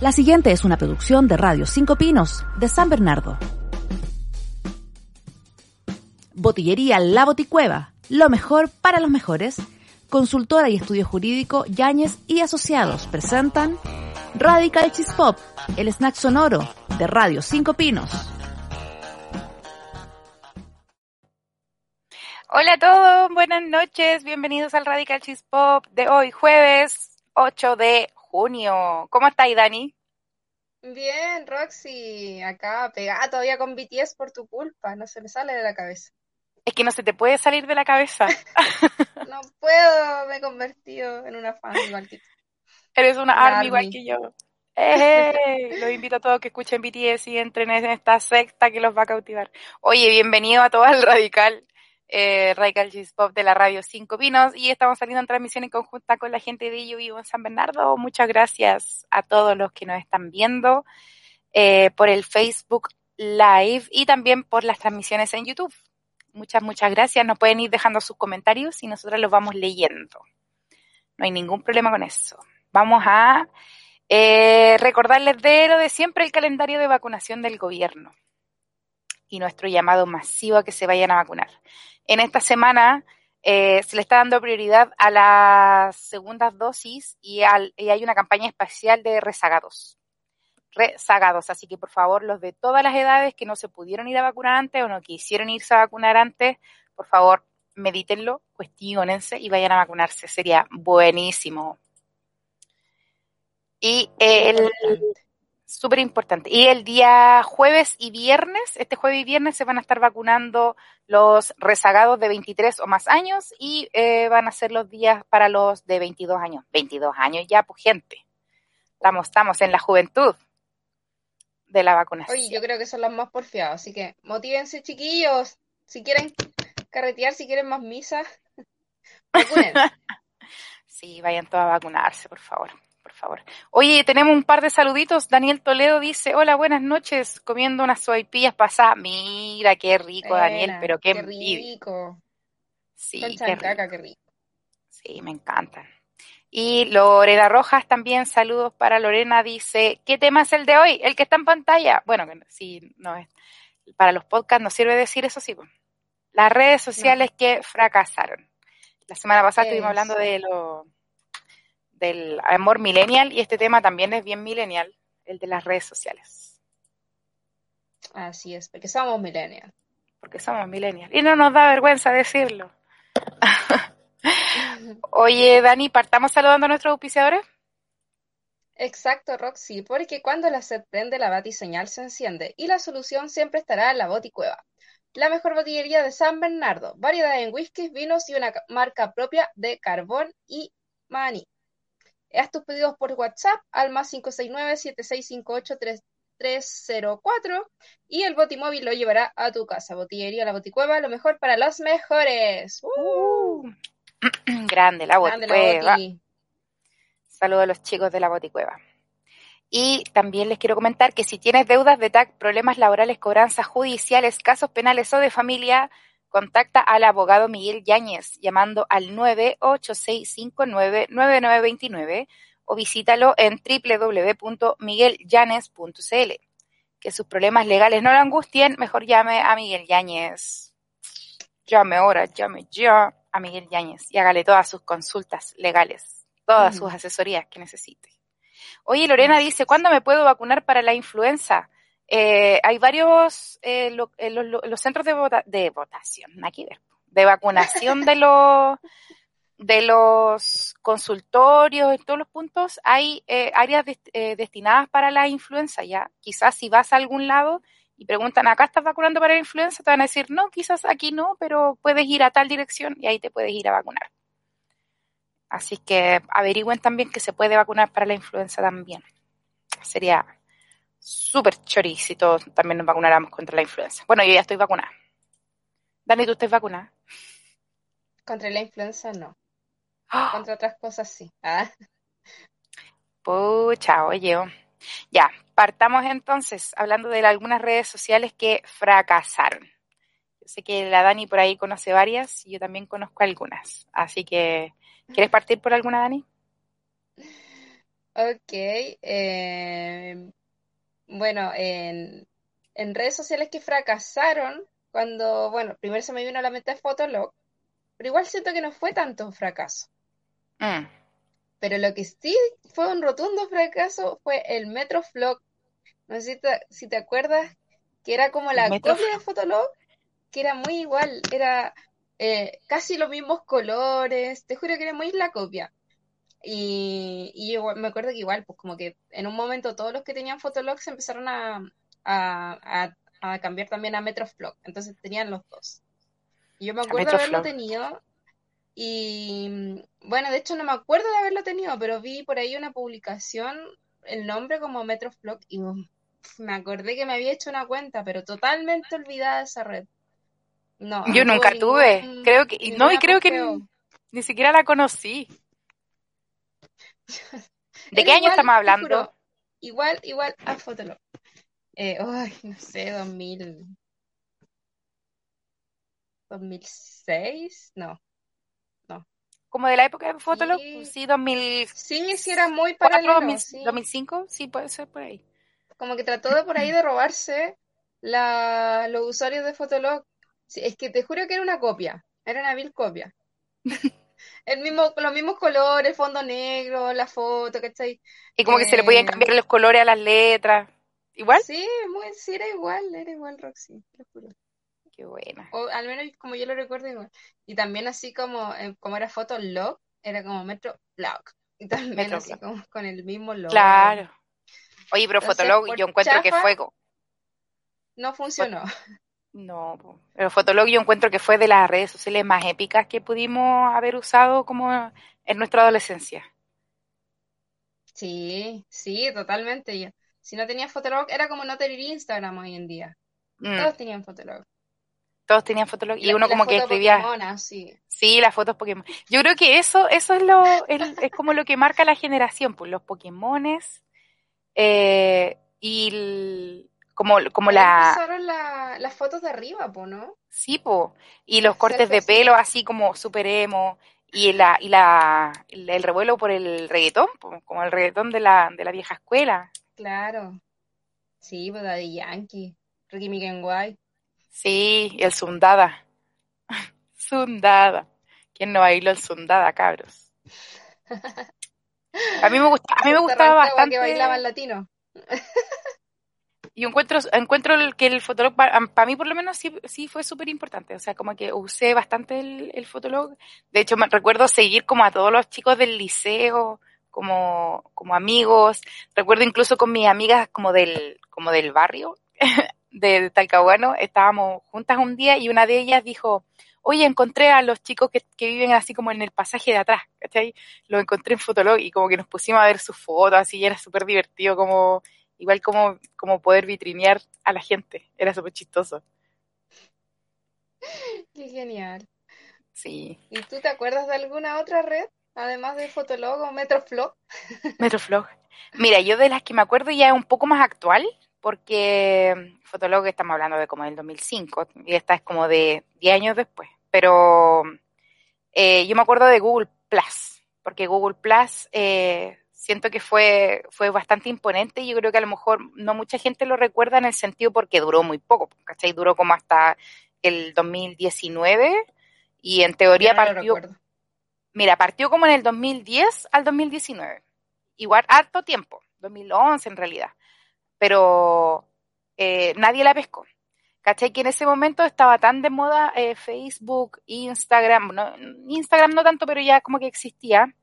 La siguiente es una producción de Radio Cinco Pinos de San Bernardo. Botillería La Boticueva, lo mejor para los mejores. Consultora y estudio jurídico Yáñez y Asociados presentan Radical Cheese Pop, el snack sonoro de Radio Cinco Pinos. Hola a todos, buenas noches, bienvenidos al Radical Cheese Pop de hoy, jueves 8 de junio. ¿Cómo estáis, Dani? Bien, Roxy, acá pegada todavía con BTS por tu culpa, no se me sale de la cabeza. Es que no se te puede salir de la cabeza. no puedo, me he convertido en una fan igual que Eres una army, igual que yo. ¡Eh! Los invito a todos que escuchen BTS y entren en esta secta que los va a cautivar. Oye, bienvenido a todo el Radical eh, Radical Pop de la radio Cinco Pinos y estamos saliendo en transmisión en conjunta con la gente de Yo Vivo en San Bernardo. Muchas gracias a todos los que nos están viendo eh, por el Facebook Live y también por las transmisiones en YouTube. Muchas, muchas gracias. Nos pueden ir dejando sus comentarios y nosotros los vamos leyendo. No hay ningún problema con eso. Vamos a eh, recordarles de lo de siempre el calendario de vacunación del gobierno y nuestro llamado masivo a que se vayan a vacunar en esta semana eh, se le está dando prioridad a las segundas dosis y, hay una campaña especial de rezagados. Rezagados, así que por favor los de todas las edades que no se pudieron ir a vacunar antes o no quisieron irse a vacunar antes, por favor medítenlo, cuestionense y vayan a vacunarse, sería buenísimo. Y el, Súper importante. Y el día jueves y viernes, este jueves y viernes se van a estar vacunando los rezagados de 23 o más años y eh, van a ser los días para los de 22 años. 22 años ya, pues gente. Estamos, estamos en la juventud de la vacunación. Oye, yo creo que son los más porfiados, así que motívense chiquillos. Si quieren carretear, si quieren más misa, vacunen. sí, vayan todos a vacunarse, por favor favor. Oye, tenemos un par de saluditos. Daniel Toledo dice, hola, buenas noches, comiendo unas sopaipillas pasadas. Mira, qué rico, Daniel, pero qué, rico. Sí, qué rico. qué rico. Sí, me encantan. Y Lorena Rojas también, saludos para Lorena, dice, ¿qué tema es el de hoy? El que está en pantalla. Bueno, sí, no es. Para los podcasts no sirve decir eso, sí. Las redes sociales que fracasaron. La semana pasada estuvimos hablando de lo del amor millennial y este tema también es bien millennial, el de las redes sociales. Así es, porque somos millennials. Porque somos millennials. Y no nos da vergüenza decirlo. Oye, Dani, partamos saludando a nuestros auspiciadores. Exacto, Roxy, porque cuando la sed prende, la batiseñal se enciende y la solución siempre estará en la Boticueva. La mejor botillería de San Bernardo, variedad en whiskies, vinos y una marca propia de carbón y maní. Haz tus pedidos por WhatsApp al más 569-7658-3304 y el botimóvil lo llevará a tu casa. Botillería La Boticueva, lo mejor para los mejores. ¡Uh! Grande, La Boticueva. Saludos a los chicos de La Boticueva. Y también les quiero comentar que si tienes deudas de TAC, problemas laborales, cobranzas judiciales, casos penales o de familia, Contacta al abogado Miguel Yáñez llamando al 986599929 o visítalo en www.miguelyanes.cl. Que sus problemas legales no lo angustien, mejor llame a Miguel Yáñez. Llame ahora, llame ya a Miguel Yáñez y hágale todas sus consultas legales, todas sus asesorías que necesite. Oye, Lorena dice, ¿cuándo me puedo vacunar para la influenza? Eh, hay varios, eh, eh los, centros de, de votación, aquí de vacunación de los, de los consultorios y todos los puntos, hay eh, áreas destinadas para la influenza, ya. Quizás si vas a algún lado y preguntan, ¿acá estás vacunando para la influenza? Te van a decir, no, quizás aquí no, pero puedes ir a tal dirección y ahí te puedes ir a vacunar. Así que averigüen también que se puede vacunar para la influenza también. Sería súper choris si todos también nos vacunáramos contra la influenza. Bueno, yo ya estoy vacunada. Dani, ¿tú estás vacunada? Contra la influenza no. ¡Ah! Contra otras cosas sí. Ah. Pucha, oye. Oh. Ya, partamos entonces hablando de algunas redes sociales que fracasaron. Yo sé que la Dani por ahí conoce varias y yo también conozco algunas. Así que, ¿quieres partir por alguna, Dani? Ok. Eh, bueno, en, redes sociales que fracasaron, cuando, bueno, primero se me vino a la mente Fotolog, pero igual siento que no fue tanto un fracaso. Mm. Pero lo que sí fue un rotundo fracaso fue el Metroflog. No sé si te, acuerdas que era como la copia de Fotolog, que era muy igual, era eh, casi los mismos colores, te juro que era muy la copia. Y, y yo me acuerdo que igual, pues como que en un momento todos los que tenían Fotolog se empezaron a, a, a, cambiar también a Metroflog, entonces tenían los dos. Y yo me acuerdo de haberlo tenido y bueno, de hecho no me acuerdo de haberlo tenido, pero vi por ahí una publicación, el nombre como Metroflog, y me acordé que me había hecho una cuenta, pero totalmente olvidada esa red. No, yo nunca tuve, creo que, no, y creo que ni, siquiera la conocí. ¿De qué año estamos hablando? igual, igual a Fotolog. Eh, ay, no sé, 2000. 2006, no, como de la época de Fotolog, sí, sí 2000. Sí, sí, era muy paralelo. 2005, sí, puede ser por ahí. Como que trató de por ahí de robarse la, los usuarios de Fotolog. es que te juro que era una copia, era una vil copia. El mismo, los mismos colores, fondo negro, la foto, ¿cachai? Y como que se le podían eh, cambiar los colores a las letras. ¿Igual? Sí, muy, sí, era igual, era igual, Roxy, te juro. Qué buena. O al menos como yo lo recuerdo igual. Y también así como, eh, como era Fotolog, era como Metro Blog. Y también así como con el mismo logo. Claro. Oye, pero Fotolog yo encuentro que fue... No funcionó. No, pero Fotolog yo encuentro que fue de las redes sociales más épicas que pudimos haber usado como en nuestra adolescencia. Sí, sí, totalmente. Si no tenías Fotolog, era como no tener Instagram hoy en día. Mm. Todos tenían Fotolog todos tenían Fotolog y uno como que escribía sí. sí las fotos Pokémon yo creo que eso eso es lo es, como lo que marca la generación pues los Pokémones eh, y como como la empezaron las fotos de arriba po no sí po y los cortes de pelo así como super emo y la y la el, revuelo por el reggaetón como el reggaetón de la de la vieja escuela claro sí pues de Yankee Ricky White Sí, el Sundada. Sundada. ¿Quién no bailó el Sundada, cabros? A mí me gusta, a mí me gustaba bastante. que bailaban latino. y encuentro, encuentro que el fotolog, para, mí por lo menos sí, sí fue súper importante. O sea, como que usé bastante el, fotolog. De hecho, recuerdo seguir como a todos los chicos del liceo, como, como amigos. Recuerdo incluso con mis amigas como del, como del barrio. de, Talcahuano, estábamos juntas un día y una de ellas dijo, oye, encontré a los chicos que, viven así como en el pasaje de atrás, ¿cachai? Lo encontré en Fotolog y como que nos pusimos a ver sus fotos, así, y era súper divertido, como, igual como, como poder vitrinear a la gente, era súper chistoso. Qué genial. Sí. ¿Y tú te acuerdas de alguna otra red, además de Fotolog o Metroflog? Metroflog. Mira, yo de las que me acuerdo ya es un poco más actual, porque Fotolog estamos hablando de como del 2005 y esta es como de 10 años después. Pero eh, yo me acuerdo de Google Plus, porque Google Plus eh, siento que fue, fue bastante imponente y yo creo que a lo mejor no mucha gente lo recuerda en el sentido porque duró muy poco, ¿cachai? Duró como hasta el 2019 y en teoría partió... Mira, partió como en el 2010 al 2019. Igual harto tiempo, 2011 en realidad pero eh, nadie la pescó. ¿Cachai? Que en ese momento estaba tan de moda eh, Facebook, Instagram, no, Instagram no tanto, pero ya como que existía,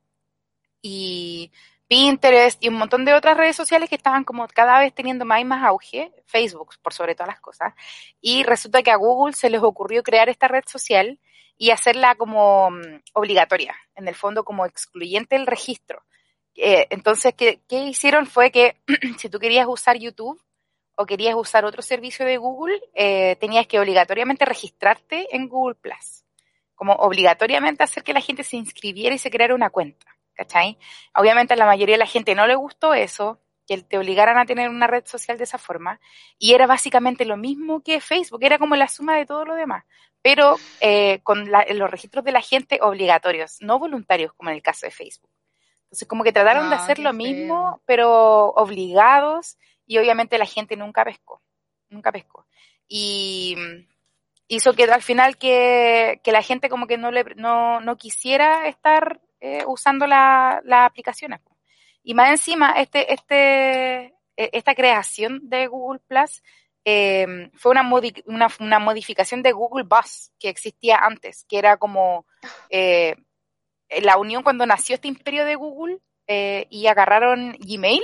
y Pinterest y un montón de otras redes sociales que estaban como cada vez teniendo más y más auge, Facebook por sobre todas las cosas, y resulta que a Google se les ocurrió crear esta red social y hacerla como mm, obligatoria, en el fondo como excluyente el registro. Eh, entonces, ¿qué, ¿qué, hicieron? Fue que si tú querías usar YouTube o querías usar otro servicio de Google, eh, tenías que obligatoriamente registrarte en Google Plus. Como obligatoriamente hacer que la gente se inscribiera y se creara una cuenta. ¿Cachai? Obviamente a la mayoría de la gente no le gustó eso, que te obligaran a tener una red social de esa forma, y era básicamente lo mismo que Facebook, era como la suma de todo lo demás, pero eh, con la, los registros de la gente obligatorios, no voluntarios como en el caso de Facebook. Entonces como que trataron de hacer lo mismo, pero obligados, y obviamente la gente nunca pescó, nunca pescó. Y hizo que al final que, que la gente como que no, le, no, no quisiera estar eh, usando las la aplicaciones. Y más encima, este, este, e, esta creación de Google Plus eh, fue una, una, una, modificación de Google Bus que existía antes, que era como eh, la unión cuando nació este imperio de Google eh, y agarraron Gmail,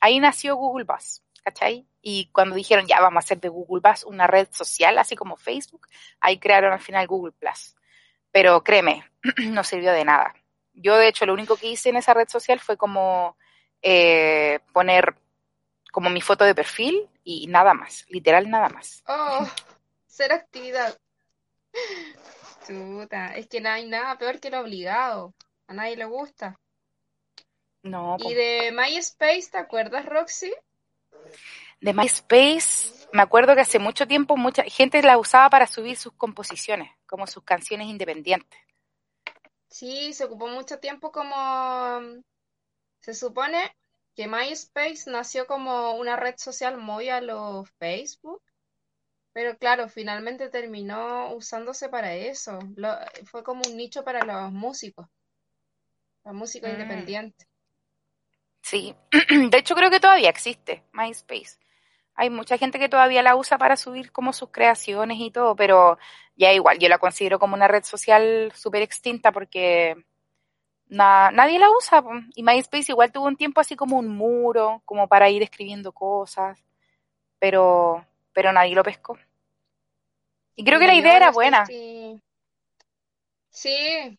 ahí nació Google Bus, ¿cachai? Y cuando dijeron ya vamos a hacer de Google Bus una red social, así como Facebook, ahí crearon al final Google Plus. Pero créeme, no sirvió de nada. Yo, de hecho, lo único que hice en esa red social fue como eh, poner como mi foto de perfil y nada más, literal nada más. Oh, ser actividad. Chuta, es que no hay nada peor que lo obligado. A nadie le gusta. No. ¿Y de MySpace, te acuerdas, Roxy? De MySpace, me acuerdo que hace mucho tiempo mucha gente la usaba para subir sus composiciones, como sus canciones independientes. Sí, se ocupó mucho tiempo como... Se supone que MySpace nació como una red social muy a lo Facebook, pero claro, finalmente terminó usándose para eso. Lo, fue como un nicho para los músicos, los músicos mm. independientes. Sí, de hecho creo que todavía existe MySpace hay mucha gente que todavía la usa para subir como sus creaciones y todo, pero ya igual, yo la considero como una red social súper extinta porque nadie la usa. Y MySpace igual tuvo un tiempo así como un muro, como para ir escribiendo cosas, pero, pero nadie lo pescó. Y creo que la idea era buena. Sí. sí.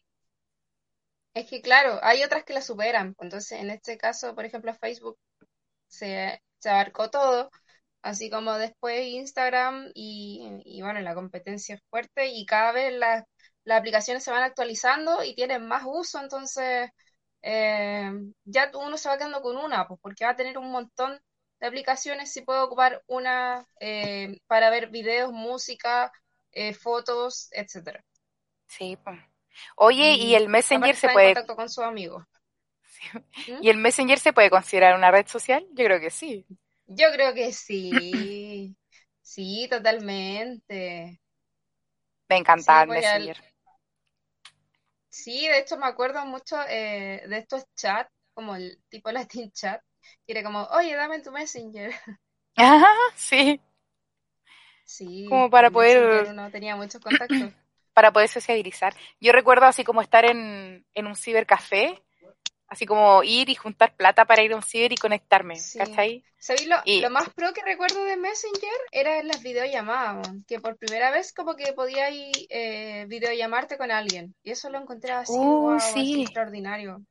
Es que claro, hay otras que la superan. Entonces, en este caso, por ejemplo, Facebook se, se abarcó todo así como después Instagram y, bueno, la competencia es fuerte y cada vez las, aplicaciones se van actualizando y tienen más uso, entonces eh, ya uno se va quedando con una, pues porque va a tener un montón de aplicaciones si puede ocupar una eh, para ver videos, música, eh, fotos, etcétera. Sí, pues. Oye, ¿y el Messenger se puede... contacto con su amigo. ¿Mm? ¿Y el Messenger se puede considerar una red social? Yo creo que sí. Yo creo que sí. Sí, totalmente. Me encantaba sí, Messenger. Sí, de hecho me acuerdo mucho eh, de estos chats, como el tipo Latin chat, que era como, oye, dame tu Messenger. Ajá, sí. Sí. Como para poder... No tenía muchos contactos. Para poder sociabilizar. Yo recuerdo así como estar en, en un cibercafé Así como ir y juntar plata para ir a un ciber y conectarme, ¿cachai? ¿Sabéis lo, lo, más pro que recuerdo de Messenger? Era las videollamadas, que por primera vez como que podías eh, videollamarte con alguien. Y eso lo encontré así, uh, extraordinario.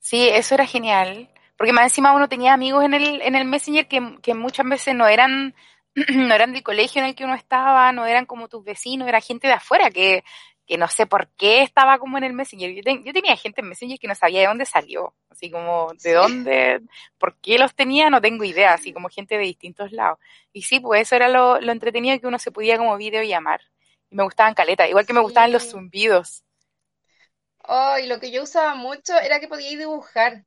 Sí, eso era genial. Porque más encima uno tenía amigos en el, en el Messenger que, que muchas veces no eran no eran del colegio en el que uno estaba, no eran como tus vecinos, era gente de afuera que que no sé por qué estaba como en el Messenger. Yo, tenía gente en Messenger que no sabía de dónde salió, así como de dónde, por qué los tenía, no tengo idea, así como gente de distintos lados. Y sí, pues eso era lo, entretenido que uno se podía como video llamar. Y me gustaban caletas, igual que me gustaban los zumbidos. Oh, y lo que yo usaba mucho era que podía dibujar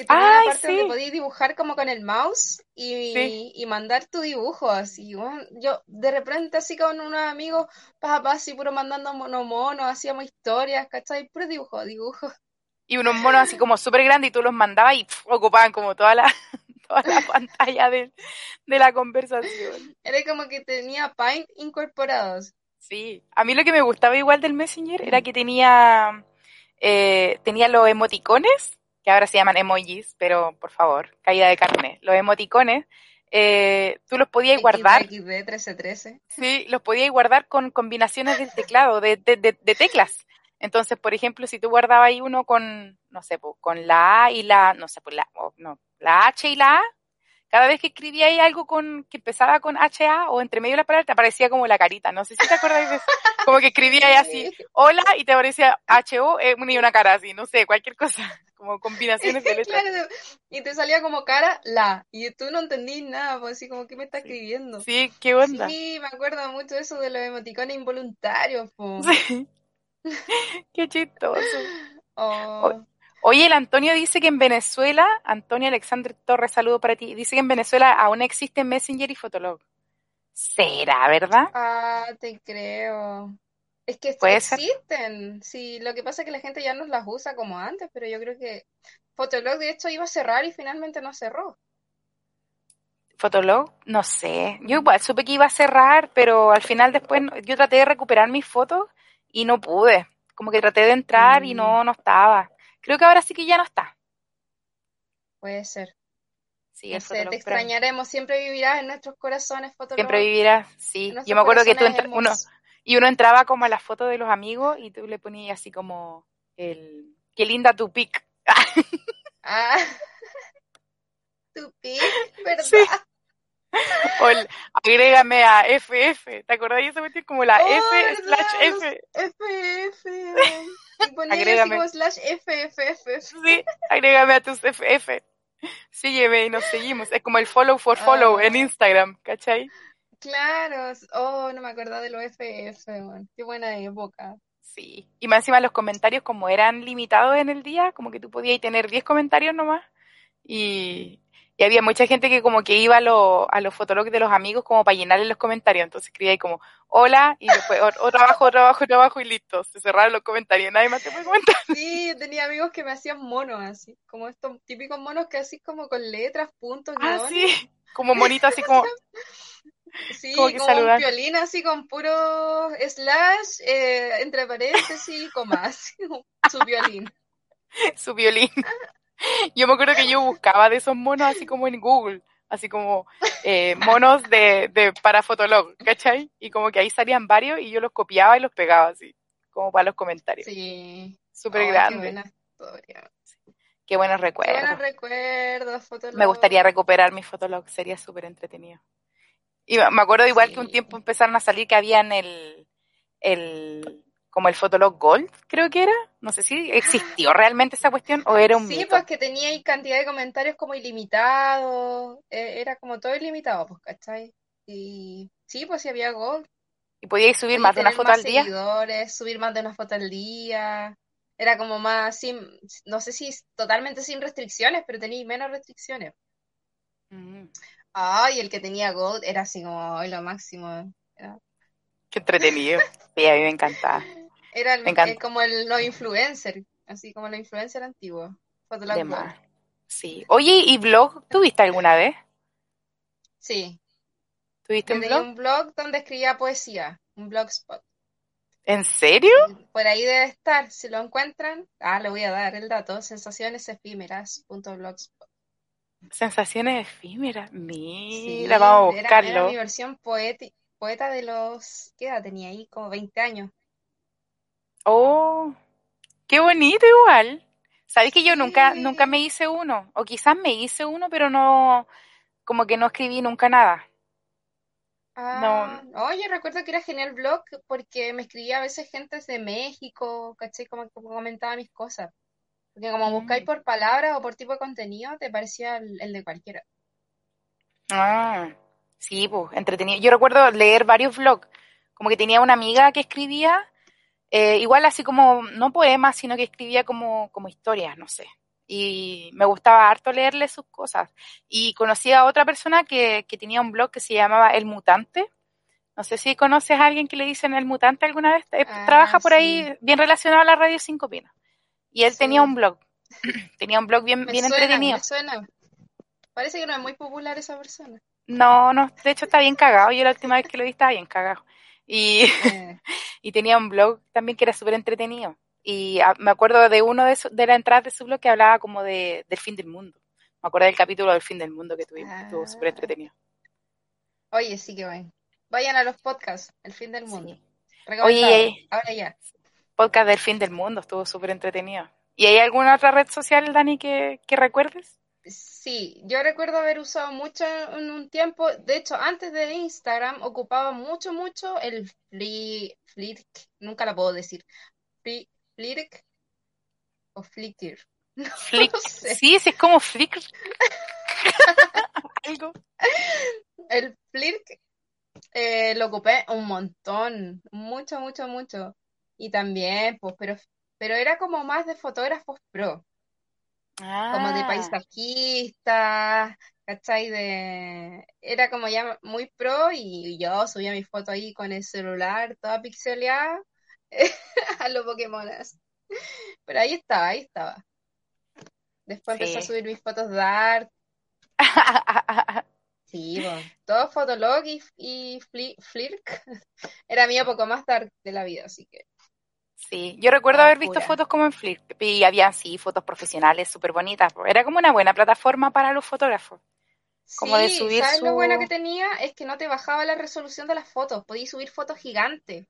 que tenía una parte donde podías dibujar como con el mouse y, y mandar tu dibujo, así. yo de repente así con unos amigos, papá, así puro mandando mono mono, hacíamos historias, ¿cachai? Puro dibujo, dibujo. Y unos monos así como súper grandes y tú los mandabas y ocupaban como toda la, toda la pantalla de, de la conversación. Era como que tenía Paint incorporados. Sí, a mí lo que me gustaba igual del Messenger era que tenía, eh, tenía los emoticones que ahora se llaman emojis, pero por favor, caída de carne. Los emoticones eh, tú los podías guardar. XD, 1313. Sí, los podías guardar con combinaciones del teclado, de, de, de, teclas. Entonces, por ejemplo, si tú guardabas ahí uno con, no sé, pues, con la A y la, no sé, pues la, no, la H y la A, cada vez que escribía ahí algo con, que empezaba con HA o entre medio de la palabra, te aparecía como la carita. No sé si te acuerdas de eso. Como que escribía ahí así, hola, y te aparecía HO eh, y una cara así, no sé, cualquier cosa. Como combinaciones de letras. y te salía como cara la, y tú no entendí nada, pues así como, ¿qué me está escribiendo? Sí, ¿qué onda? Sí, me acuerdo mucho de eso de los emoticones involuntarios. Sí. Qué chistoso. Oh. Oye, el Antonio dice que en Venezuela, Antonio Alexander Torres, saludo para ti, dice que en Venezuela aún existe Messenger y Fotolog. ¿Será, verdad? Ah, te creo. Es que existen. Sí, lo que pasa es que la gente ya no las usa como antes, pero yo creo que Fotolog de hecho iba a cerrar y finalmente no cerró. Fotolog, no sé. Yo igual supe que iba a cerrar, pero al final después yo traté de recuperar mis fotos y no pude. Como que traté de entrar y no, mm. no estaba. Creo que ahora sí que ya no está. Puede ser. Sí, te extrañaremos, siempre vivirás en nuestros corazones, Fotolog. Siempre vivirás, sí. Yo me acuerdo que tú uno, y uno entraba como a las fotos de los amigos y tú le ponías así como el qué linda tu pic. ah. Tu pic, ¿verdad? Sí. O el, agrégame a FF, ¿te acordás de eso? Como la F oh, slash F. FF. agrégame. como slash FFF. Sí, agrégame a tus FF. Sígueme y nos seguimos. Es como el follow for follow en ah. Instagram, ¿cachai? Claro. Oh, no me acordaba de los FF, Qué buena época. Sí. Y más encima los comentarios como eran limitados en el día, como que tú podías tener 10 comentarios nomás. Y, y había mucha gente que como que iba a, a los fotologs de los amigos como para llenarle los comentarios. Entonces escribía ahí como, hola, y después, o, trabajo, o trabajo, trabajo, y listo. Se cerraron los comentarios, nadie más te puede comentar. Sí, tenía amigos que me hacían monos así, como estos típicos monos que así como con letras, puntos, Ah, sí, como monito así como... Sí, como, un violín así con puro slash, eh, entre paréntesis, comas, su violín. Su violín. Yo me acuerdo que yo buscaba de esos monos así como en Google, así como eh, monos de, de para Fotolog, ¿cachai? Y como que ahí salían varios y yo los copiaba y los pegaba así, como para los comentarios. Sí. Súper grande. Qué buena historia. Qué buenos recuerdos. Qué buenos recuerdos, Fotolog. Me gustaría recuperar mi Fotolog, sería súper entretenido. Y me acuerdo igual que un tiempo empezaron a salir que habían el, el como el Fotolog Gold, creo que era. No sé si existió realmente esa cuestión o era un Sí, pues que tenía ahí cantidad de comentarios como ilimitados, e, era como todo ilimitado, pues, ¿cachai? Y sí, pues sí había Gold. ¿Y podíais subir más de una foto al día? Seguidores, subir más de una foto al día. Era como más sin, no sé si totalmente sin restricciones, pero tenía menos restricciones. Mm. Ay, el que tenía Gold era así como lo máximo. Qué entretenido. Sí, a mí me encantaba. Era el, como el, los influencers, así como los influencers antiguos. Sí. Oye, ¿y blog tuviste alguna vez? Sí. ¿Tuviste un blog? un blog donde escribía poesía, un blogspot. ¿En serio? Por ahí debe estar, si lo encuentran. Ah, le voy a dar el dato, sensacionesefímeras.blogspot. Sensaciones efímeras, mira, vamos a buscarlo. Era, mi versión poeta de los, ¿qué edad tenía ahí? Como 20 años. Oh, qué bonito igual. Sabes que yo nunca, nunca me hice uno, o quizás me hice uno, pero no, como que no escribí nunca nada. Ah, no. Oye, recuerdo que era genial blog porque me escribía a veces gente de México, ¿cachai? Como, comentaba mis cosas. Porque como buscáis mm. por palabras o por tipo de contenido, te parecía el, de cualquiera. Ah, sí, pues, entretenido. Yo recuerdo leer varios blogs. Como que tenía una amiga que escribía eh, igual así como, no poemas, sino que escribía como, como historias, no sé. Y me gustaba harto leerle sus cosas. Y conocí a otra persona que, que tenía un blog que se llamaba El Mutante. No sé si conoces a alguien que le dicen El Mutante alguna vez. Eh, ah, trabaja por ahí bien relacionado a la radio Cinco Pinos. Y él tenía un blog. tenía un blog bien, bien entretenido. suena. Parece que no es muy popular esa persona. No, no, de hecho está bien cagado. Yo la última vez que lo vi estaba bien cagado. Y, eh. y tenía un blog también que era súper entretenido. Y ah, me acuerdo de uno de, de la entrada de su blog que hablaba como de, del fin del mundo. Me acuerdo del capítulo del fin del mundo que tuvimos, estuvo súper ah. entretenido. Oye, sí que vayan. Vayan a los podcasts, El fin del mundo. Oye, ahora ya. Podcast del fin del mundo, estuvo súper entretenido. ¿Y hay alguna otra red social, Dani, que, que recuerdes? Sí, yo recuerdo haber usado mucho en un tiempo, de hecho, antes de Instagram ocupaba mucho, mucho el Flick, nunca la puedo decir, Flick o Flickr. Flick, sí, sí, es como Flickr. Algo. El Flick eh, lo ocupé un montón, mucho, mucho, mucho. Y también, pues, pero, pero era como más de fotógrafos pro. Como de ah. paisajistas, ¿cachai? De... Era como ya muy pro y yo subía mi foto ahí con el celular, toda pixeleada, a los Pokémonas. Pero ahí estaba, ahí estaba. Después empecé a subir mis fotos de arte. Sí, todo Fotolog y, y Flirk era mío poco más dark de la vida, así que. Sí, yo recuerdo haber visto fotos como en Flip y había sí fotos profesionales súper bonitas. Era como una buena plataforma para los fotógrafos. Como de subir ¿sabes lo bueno que tenía? Es que no te bajaba la resolución de las fotos, podías subir fotos gigantes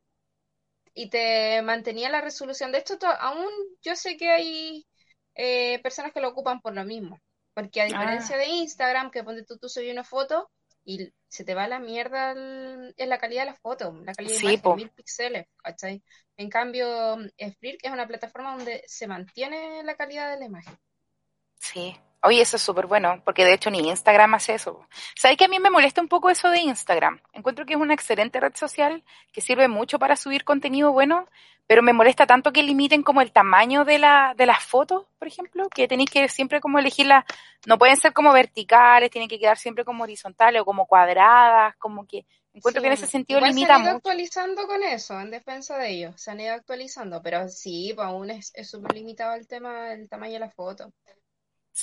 y te mantenía la resolución. De hecho, aún yo sé que hay eh, personas que lo ocupan por lo mismo, porque a diferencia ah. de Instagram, que ponte tú, tú subes una foto y se te va la mierda en la calidad de la foto, la calidad de imagen, mil píxeles, ¿cachai? En cambio, Flickr es una plataforma donde se mantiene la calidad de la imagen. Sí. Oye, eso es súper bueno, porque de hecho ni Instagram hace eso. ¿Sabes que a mí me molesta un poco eso de Instagram? Encuentro que es una excelente red social que sirve mucho para subir contenido bueno, pero me molesta tanto que limiten como el tamaño de, la, de las fotos, por ejemplo, que tenéis que siempre como elegirlas, no pueden ser como verticales, tienen que quedar siempre como horizontales o como cuadradas, como que encuentro que en ese sentido Igual limita se han ido actualizando con eso, en defensa de ellos, se han ido actualizando, pero sí, pues aún es súper limitado el tema, el tamaño de la foto.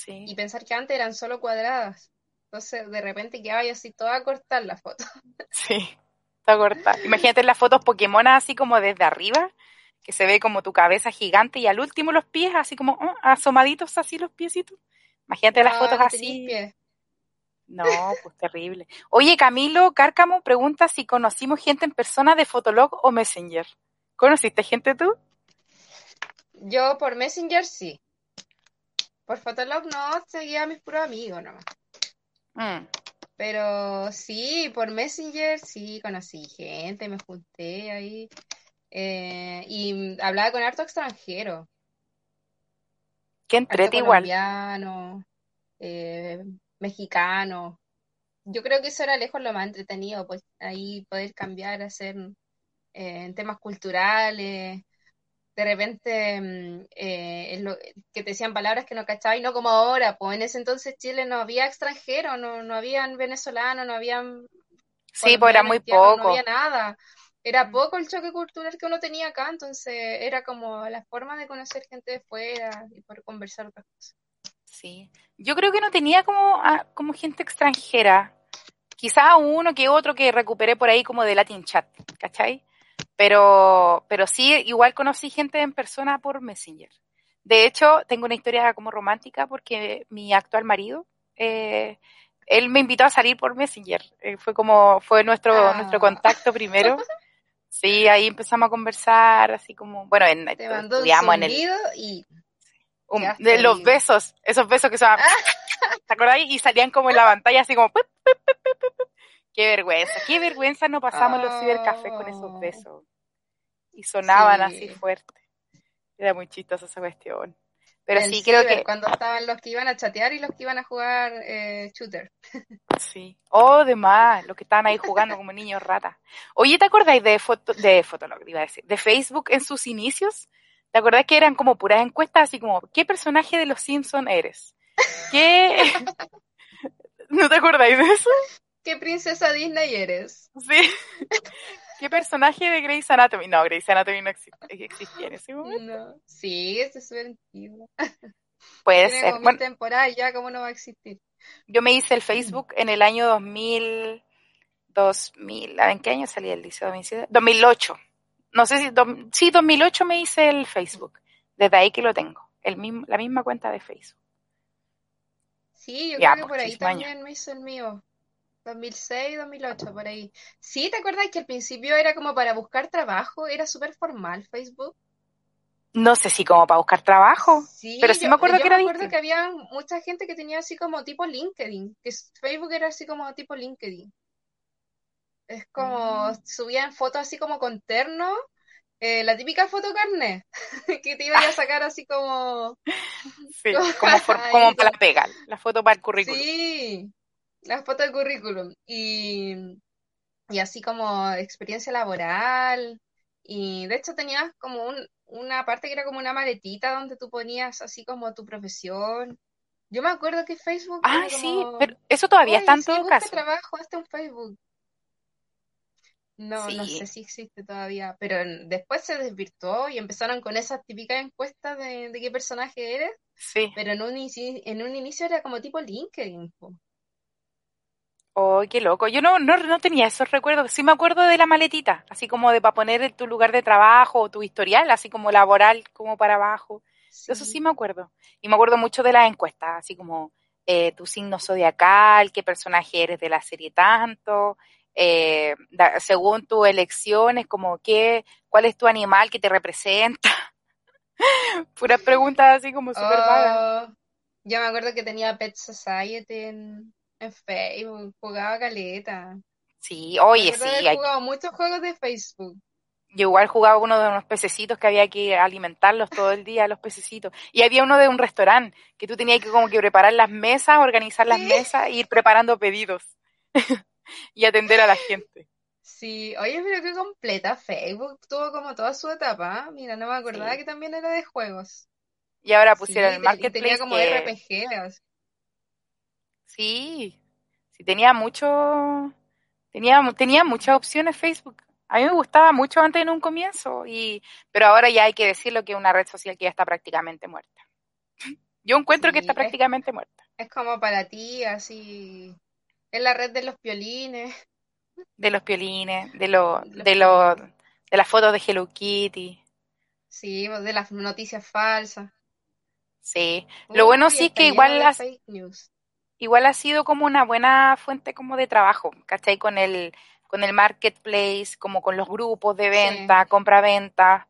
Sí. Y pensar que antes eran solo cuadradas. Entonces, de repente quedaba así toda a cortar la foto. Sí, toda corta. Imagínate las fotos Pokémon así como desde arriba que se ve como tu cabeza gigante y al último los pies así como oh, asomaditos así los piecitos. Imagínate las fotos así. No, pues terrible. Oye, Camilo Cárcamo pregunta si conocimos gente en persona de Fotolog o Messenger. ¿Conociste gente tú? Yo por Messenger sí. Por Fotolog no, seguía a mis puros amigos nomás. Mm. Pero sí, por Messenger sí conocí gente, me junté ahí. Eh, y hablaba con harto extranjero. Que entrete igual. Eh, mexicano. Yo creo que eso era lejos lo más entretenido, pues ahí poder cambiar, hacer eh, temas culturales, de repente mm, que te decían palabras que no cachaba y no como ahora, pues en ese entonces Chile no había extranjeros, no, no habían venezolanos, no habían... Sí, pues era muy poco. No había nada era mm. poco el choque cultural que uno tenía acá, entonces era como la forma de conocer gente de fuera y poder conversar otras cosas. Sí, yo creo que no tenía como, ah, como gente extranjera, quizá uno que otro que recuperé por ahí como de Latin Chat, ¿cachai? Pero, pero sí, igual conocí gente en persona por Messenger. De hecho, tengo una historia como romántica porque mi actual marido, eh, él me invitó a salir por Messenger. Eh, fue como, fue nuestro, nuestro ah. contacto primero. Sí, ahí empezamos a conversar, así como, bueno, en, Te estudiamos en el... y... de los besos, esos besos que son... ¿Te acuerdas? Y salían como en la pantalla así como... Qué vergüenza, qué vergüenza no pasamos los cibercafés con esos oh. besos. Y sonaban así fuerte. Era muy chistosa esa cuestión. Pero sí, creo que. Cuando estaban los que iban a chatear y los que iban a jugar eh, shooter. Sí. Oh, demás, los que estaban ahí jugando como niños ratas. Oye, ¿te acordáis de foto, de Fotolog, iba a decir, de Facebook en sus inicios? ¿Te acordás que eran como puras encuestas así como, ¿qué personaje de los Simpsons eres? ¿Qué? ¿No te acordáis de eso? ¿Qué princesa Disney eres? Sí. ¿Qué personaje de Grey's Anatomy? No, Grey's Anatomy no existía en ese momento. No. Sí, es súper antiguo. Puede ser. Como bueno, temporada ya, ¿cómo no va a existir? Yo me hice el Facebook en el año 2000, 2000, ¿en qué año salí el liceo? 2008. No sé si, sí, 2008 me hice el Facebook. Desde ahí que lo tengo, el mismo, la misma cuenta de Facebook. Sí, yo creo que por ahí también me hice el mío. 2006, 2008, por ahí. Sí, ¿te acuerdas que al principio era como para buscar trabajo? Era súper formal Facebook. No sé si como para buscar trabajo, sí, pero sí me acuerdo que era me acuerdo que había mucha gente que tenía así como tipo LinkedIn, que Facebook era así como tipo LinkedIn. Es como, mm. subían fotos así como con terno, eh, la típica foto carne, que te iba a sacar así como... Sí, como, como para pegar, la foto para el currículum. Sí, la foto del currículum. Y, y así como experiencia laboral. Y de hecho tenías como un, una parte que era como una maletita donde tú ponías así como tu profesión. Yo me acuerdo que Facebook. Ah, sí, pero eso todavía está en todo caso. trabajo hasta un Facebook. No, no sé si existe todavía, pero después se desvirtuó y empezaron con esas típicas encuestas de, qué personaje eres. Sí. Pero en un, en un inicio era como tipo LinkedIn. Oh, qué loco. Yo no, no, no tenía esos recuerdos. Sí me acuerdo de la maletita, así como de para poner tu lugar de trabajo o tu historial, así como laboral, como para abajo. Eso sí me acuerdo. Y me acuerdo mucho de las encuestas, así como eh, tu signo zodiacal, qué personaje eres de la serie tanto, eh, según tu elección, es como qué, cuál es tu animal que te representa. Puras preguntas así como súper vagas. Oh, yo me acuerdo que tenía Pet Society en, en Facebook, jugaba caleta. Sí, oye, sí. He jugado muchos juegos de Facebook. Yo igual jugaba uno de unos pececitos que había que alimentarlos todo el día, los pececitos. Y había uno de un restaurante que tú tenías que como que preparar las mesas, organizar las mesas e ir preparando pedidos y atender a la gente. Sí, oye, pero qué completa Facebook, tuvo como toda su etapa. ¿ah? Mira, no me acordaba que también era de juegos. Y ahora pusieron el marketplace. Tenía como RPG. Sí, sí tenía mucho, tenía, tenía muchas opciones Facebook. A mí me gustaba mucho antes en un comienzo, y, pero ahora ya hay que decirlo que es una red social que ya está prácticamente muerta. Yo encuentro que está prácticamente muerta. Es como para ti, así, es la red de los piolines. De los piolines, de lo, de lo, de las fotos de Hello Kitty. Sí, de las noticias falsas. Sí, lo bueno sí es que igual las, igual ha sido como una buena fuente como de trabajo, ¿cachai? Con el, con el marketplace, como con los grupos de venta, compra-venta.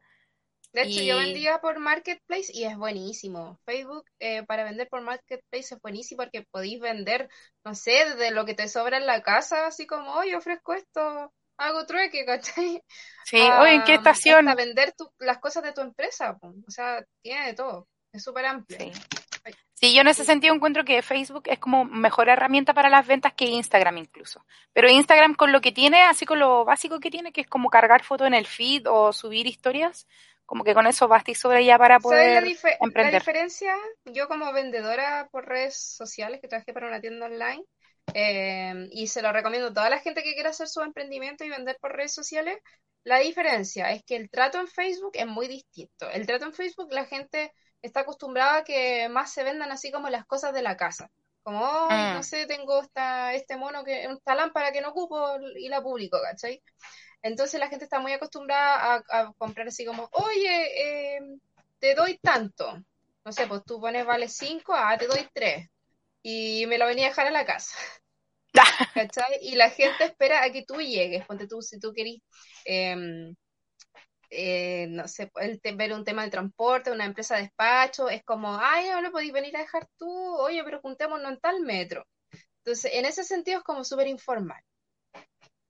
De hecho, yo vendía por Marketplace y es buenísimo. Facebook eh, para vender por Marketplace es buenísimo porque podéis vender, no sé, de lo que te sobra en la casa, así como, oye, ofrezco esto, hago trueque, ¿cachai? Sí, oye, ¿en qué estación? Para vender las cosas de tu empresa, o sea, tiene de todo, es súper amplio. Sí. Sí, yo en ese sentido encuentro que Facebook es como mejor herramienta para las ventas que Instagram incluso. Pero Instagram con lo que tiene, así con lo básico que tiene, que es como cargar fotos en el feed o subir historias, como que con eso basta y sobre ya para poder emprender. La diferencia, yo como vendedora por redes sociales, que trabajé para una tienda online, eh, y se lo recomiendo a toda la gente que quiera hacer su emprendimiento y vender por redes sociales, la diferencia es que el trato en Facebook es muy distinto. El trato en Facebook la gente está acostumbrada a que más se vendan así como las cosas de la casa. Como, oh, no sé, tengo esta, este mono, que esta lámpara que no ocupo y la publico, ¿cachai? Entonces la gente está muy acostumbrada a, comprar así como, oye, eh, te doy tanto. No sé, pues tú pones vale 5, ah, te doy 3. Y me lo venía a dejar a la casa. ¿Cachai? Y la gente espera a que tú llegues. Ponte tú, si tú querís eh, eh, no sé, el, ver un tema de transporte, una empresa de despacho, es como, ay, no lo podéis venir a dejar tú, oye, pero juntémonos en tal metro. Entonces, en ese sentido es como súper informal.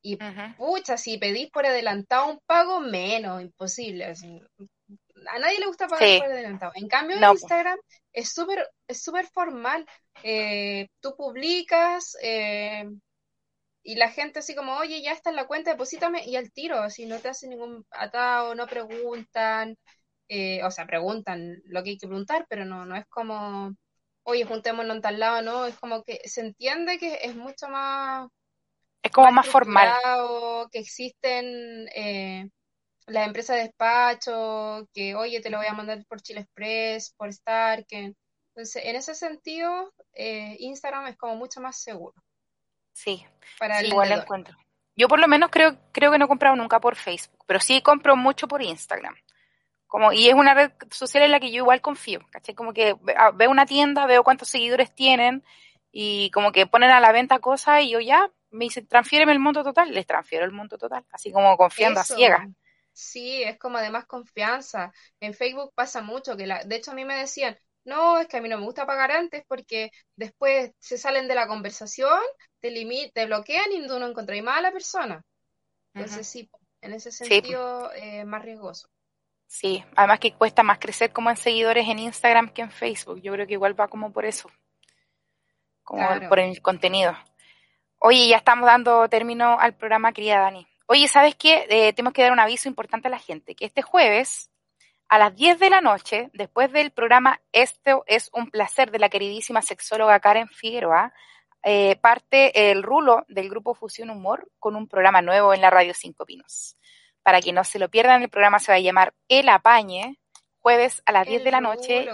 Y pucha, si pedís por adelantado un pago, menos, imposible. a nadie le gusta pagar por adelantado. En cambio, en Instagram es súper es súper formal. Eh, tú publicas, eh, y la gente así como, oye, ya está en la cuenta, deposítame, y al tiro, así no te hacen ningún atado, no preguntan, eh, o sea, preguntan lo que hay que preguntar, pero no, no es como, oye, juntémonos en tal lado, no, es como que se entiende que es mucho más... Es como más, formal. Que existen eh, las empresas de despacho, que, oye, te lo voy a mandar por Chile Express, por Star, que... Entonces, en ese sentido, eh, Instagram es como mucho más seguro. Sí, igual encuentro. Yo por lo menos creo, creo que no he comprado nunca por Facebook, pero sí compro mucho por Instagram. Como, y es una red social en la que yo igual confío, ¿cachai? Como que veo una tienda, veo cuántos seguidores tienen y como que ponen a la venta cosas y yo ya, me dicen, transfiéreme el monto total, les transfiero el monto total, así como confiando a ciegas. Sí, es como de más confianza. En Facebook pasa mucho que la, de hecho a mí me decían, no, es que a mí no me gusta pagar antes porque después se salen de la conversación, te te bloquean y tú no encontráis más a la persona. Entonces sí, en ese sentido es más riesgoso. Sí, además que cuesta más crecer como en seguidores en Instagram que en Facebook. Yo creo que igual va como por eso, como por el contenido. Oye, ya estamos dando término al programa, querida Dani. Oye, ¿sabes qué? Eh, tenemos que dar un aviso importante a la gente, que este jueves a las 10 de la noche, después del programa Esto es un placer de la queridísima sexóloga Karen Figueroa, eh, parte el rulo del grupo Fusión Humor con un programa nuevo en la Radio Cinco Pinos. Para que no se lo pierdan, el programa se va a llamar El Apañe, jueves a las 10 de la noche.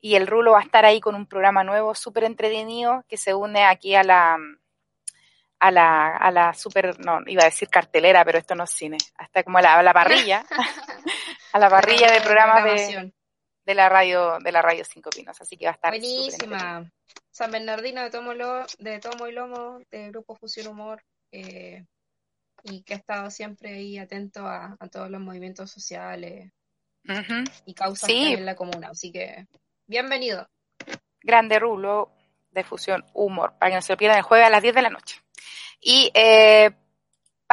Y el rulo va a estar ahí con un programa nuevo, súper entretenido, que se une aquí a la, a la, a la super, no, iba a decir cartelera, pero esto no es cine, hasta como a la, a la parrilla, a la parrilla de programas de, de, la radio, de la radio Cinco Pinos, así que va a estar buenísima. San Bernardino de Tomo, de Tomo y Lomo, del Grupo Fusión Humor, eh, y que ha estado siempre ahí atento a, todos los movimientos sociales y causas en la comuna. Así que, bienvenido. Grande Rulo de Fusión Humor, para que no se lo pierdan el jueves a las 10 de la noche. Y eh,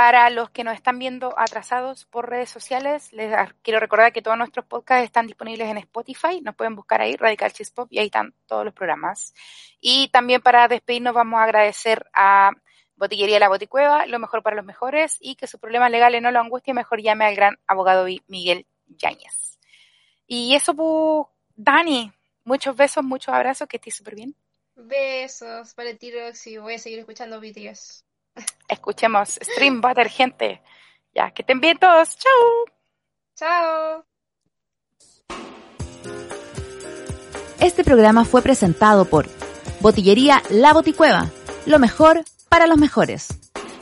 para los que nos están viendo atrasados por redes sociales, les quiero recordar que todos nuestros podcasts están disponibles en Spotify. Nos pueden buscar ahí, Radical Pop, y ahí están todos los programas. Y también para despedirnos vamos a agradecer a Botillería La Boticueva, lo mejor para los mejores y que sus problemas legales no lo angustien, mejor llame al gran abogado Miguel Yáñez. Y eso, pues, Dani, muchos besos, muchos abrazos, que estés súper bien. Besos para ti, Roxy. Voy a seguir escuchando BTS. Escuchemos Stream Butter, gente. Ya, que estén bien todos. Chao. Chao. Este programa fue presentado por Botillería La Boticueva. Lo mejor para los mejores.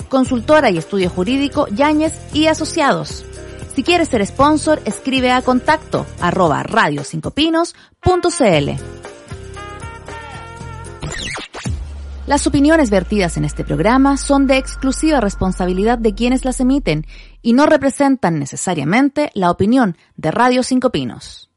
Consultora y estudio jurídico Yáñez y Asociados. Si quieres ser sponsor, escribe a contacto arroba radio5pinos.cl. Las opiniones vertidas en este programa son de exclusiva responsabilidad de quienes las emiten y no representan necesariamente la opinión de Radio Cinco Pinos.